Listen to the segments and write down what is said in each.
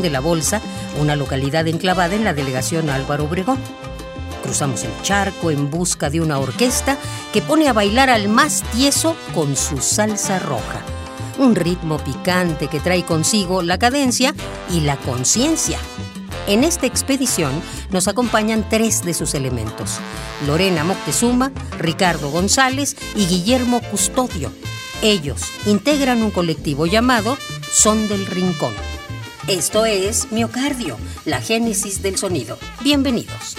De la Bolsa, una localidad enclavada en la delegación Álvaro Obregón. Cruzamos el charco en busca de una orquesta que pone a bailar al más tieso con su salsa roja. Un ritmo picante que trae consigo la cadencia y la conciencia. En esta expedición nos acompañan tres de sus elementos, Lorena Moctezuma, Ricardo González y Guillermo Custodio. Ellos integran un colectivo llamado Son del Rincón. Esto es Miocardio, la génesis del sonido. Bienvenidos.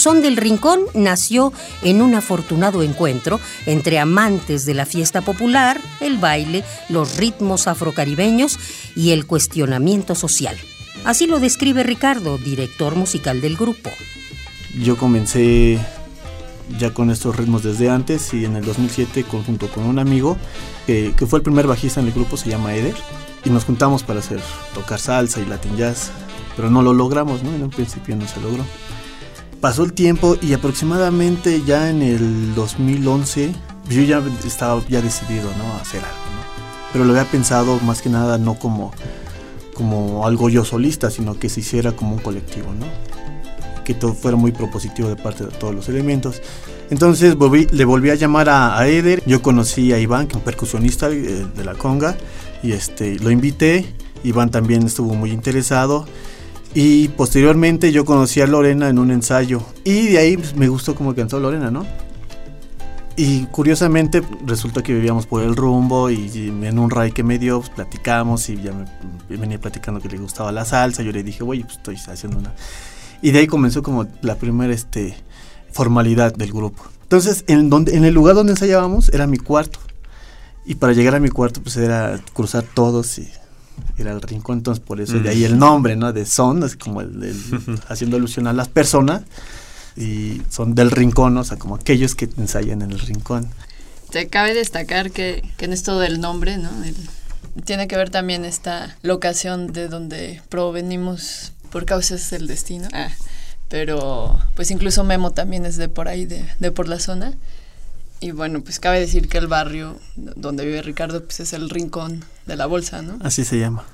Son del Rincón nació en un afortunado encuentro entre amantes de la fiesta popular, el baile, los ritmos afrocaribeños y el cuestionamiento social. Así lo describe Ricardo, director musical del grupo. Yo comencé ya con estos ritmos desde antes y en el 2007 junto con un amigo que, fue el primer bajista en el grupo, se llama Eder, y nos juntamos para hacer tocar salsa y latin jazz, pero no lo logramos, ¿no? En un principio no se logró pasó el tiempo y aproximadamente ya en el 2011 yo ya estaba ya decidido ¿no? a hacer algo. Pero lo había pensado más que nada no como, como algo yo solista, sino que se hiciera como un colectivo, ¿no? que todo fuera muy propositivo de parte de todos los elementos. Entonces le volví a llamar a, Eder, yo conocí a Iván, que es un percusionista de, de la conga, y este, lo invité, Iván también estuvo muy interesado y posteriormente yo conocí a Lorena en un ensayo. Y de ahí pues, me gustó como cantó Lorena, ¿no? Y curiosamente resulta que vivíamos por el rumbo y, en un ray que me dio, pues, platicamos y ya me, venía platicando que le gustaba la salsa. Yo le dije, oye, pues estoy haciendo una... Y de ahí comenzó como la primera este, formalidad del grupo. Entonces, en, donde, en el lugar donde ensayábamos era mi cuarto. Y para llegar a mi cuarto, pues era cruzar todos y era el rincón, entonces por eso de ahí el nombre, ¿no? De son, es como el, haciendo alusión a las personas y son del rincón, o sea, como aquellos que ensayan en el rincón. Te cabe destacar que, en esto del nombre, ¿no? tiene que ver también esta locación de donde provenimos por causas del destino. Ah, pero pues incluso Memo también es de por ahí, de, de por la zona. Y bueno, pues cabe decir que el barrio donde vive Ricardo pues es el rincón de la bolsa, ¿no? Así se llama.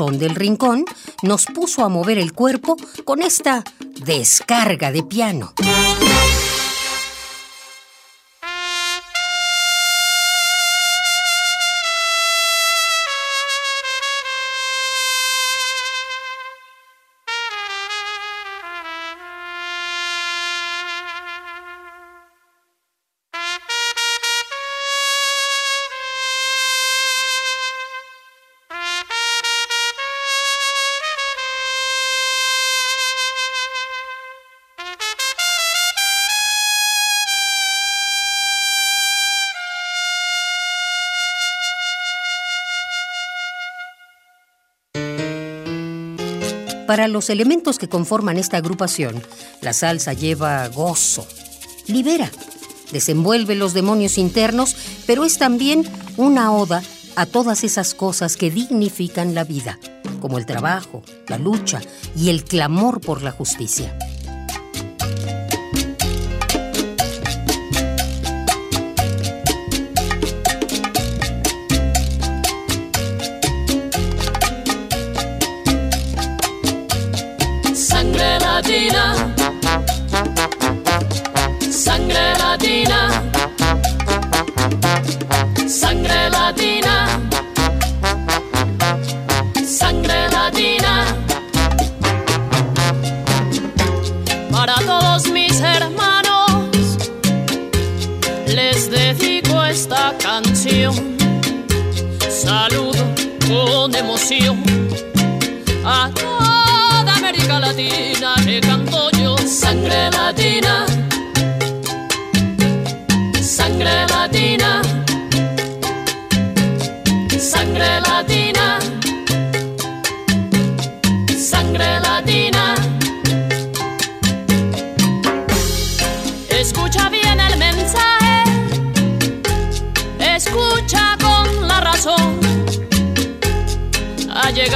Del Rincón nos puso a mover el cuerpo con esta descarga de piano. Para los elementos que conforman esta agrupación, la salsa lleva gozo, libera, desenvuelve los demonios internos, pero es también una oda a todas esas cosas que dignifican la vida, como el trabajo, la lucha y el clamor por la justicia. A toda América Latina le canto yo. Sangre latina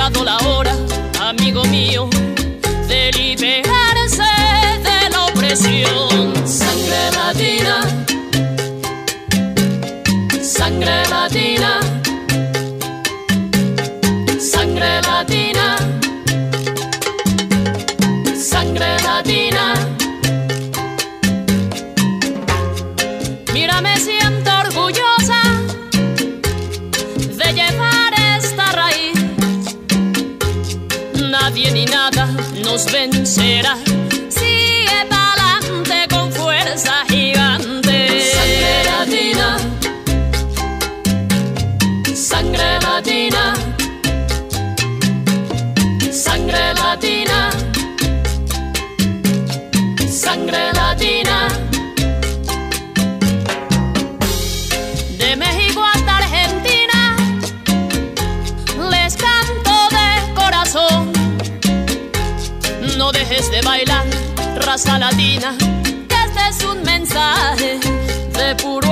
llegado la hora, amigo mío, de liberarse de la opresión. Sangre latina, sangre latina, sangre latina, nos vencerá. Sigue pa'lante con fuerza gigante. Sangre latina, sangre latina, raza latina, este es un mensaje de puro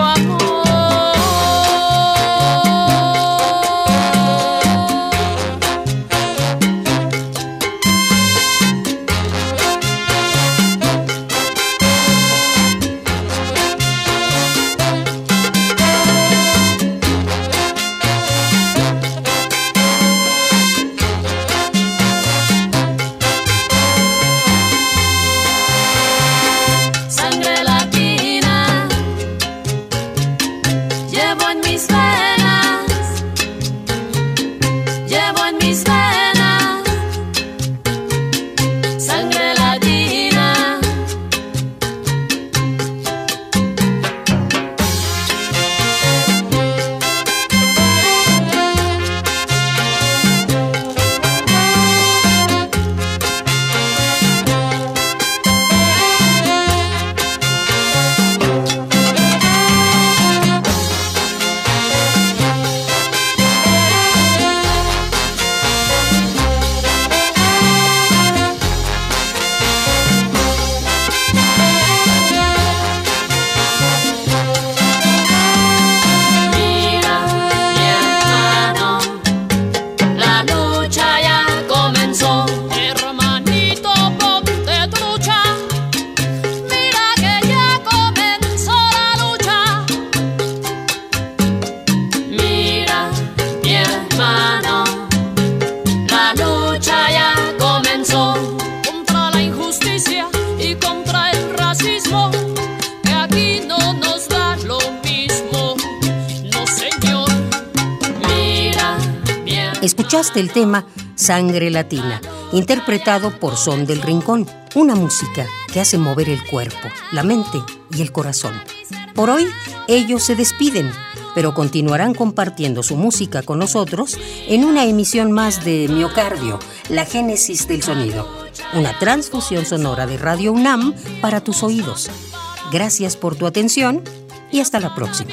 one me spend. Escuchaste el tema Sangre Latina, interpretado por Son del Rincón, una música que hace mover el cuerpo, la mente y el corazón. Por hoy, ellos se despiden, pero continuarán compartiendo su música con nosotros en una emisión más de Miocardio, la génesis del sonido, una transfusión sonora de Radio UNAM para tus oídos. Gracias por tu atención y hasta la próxima.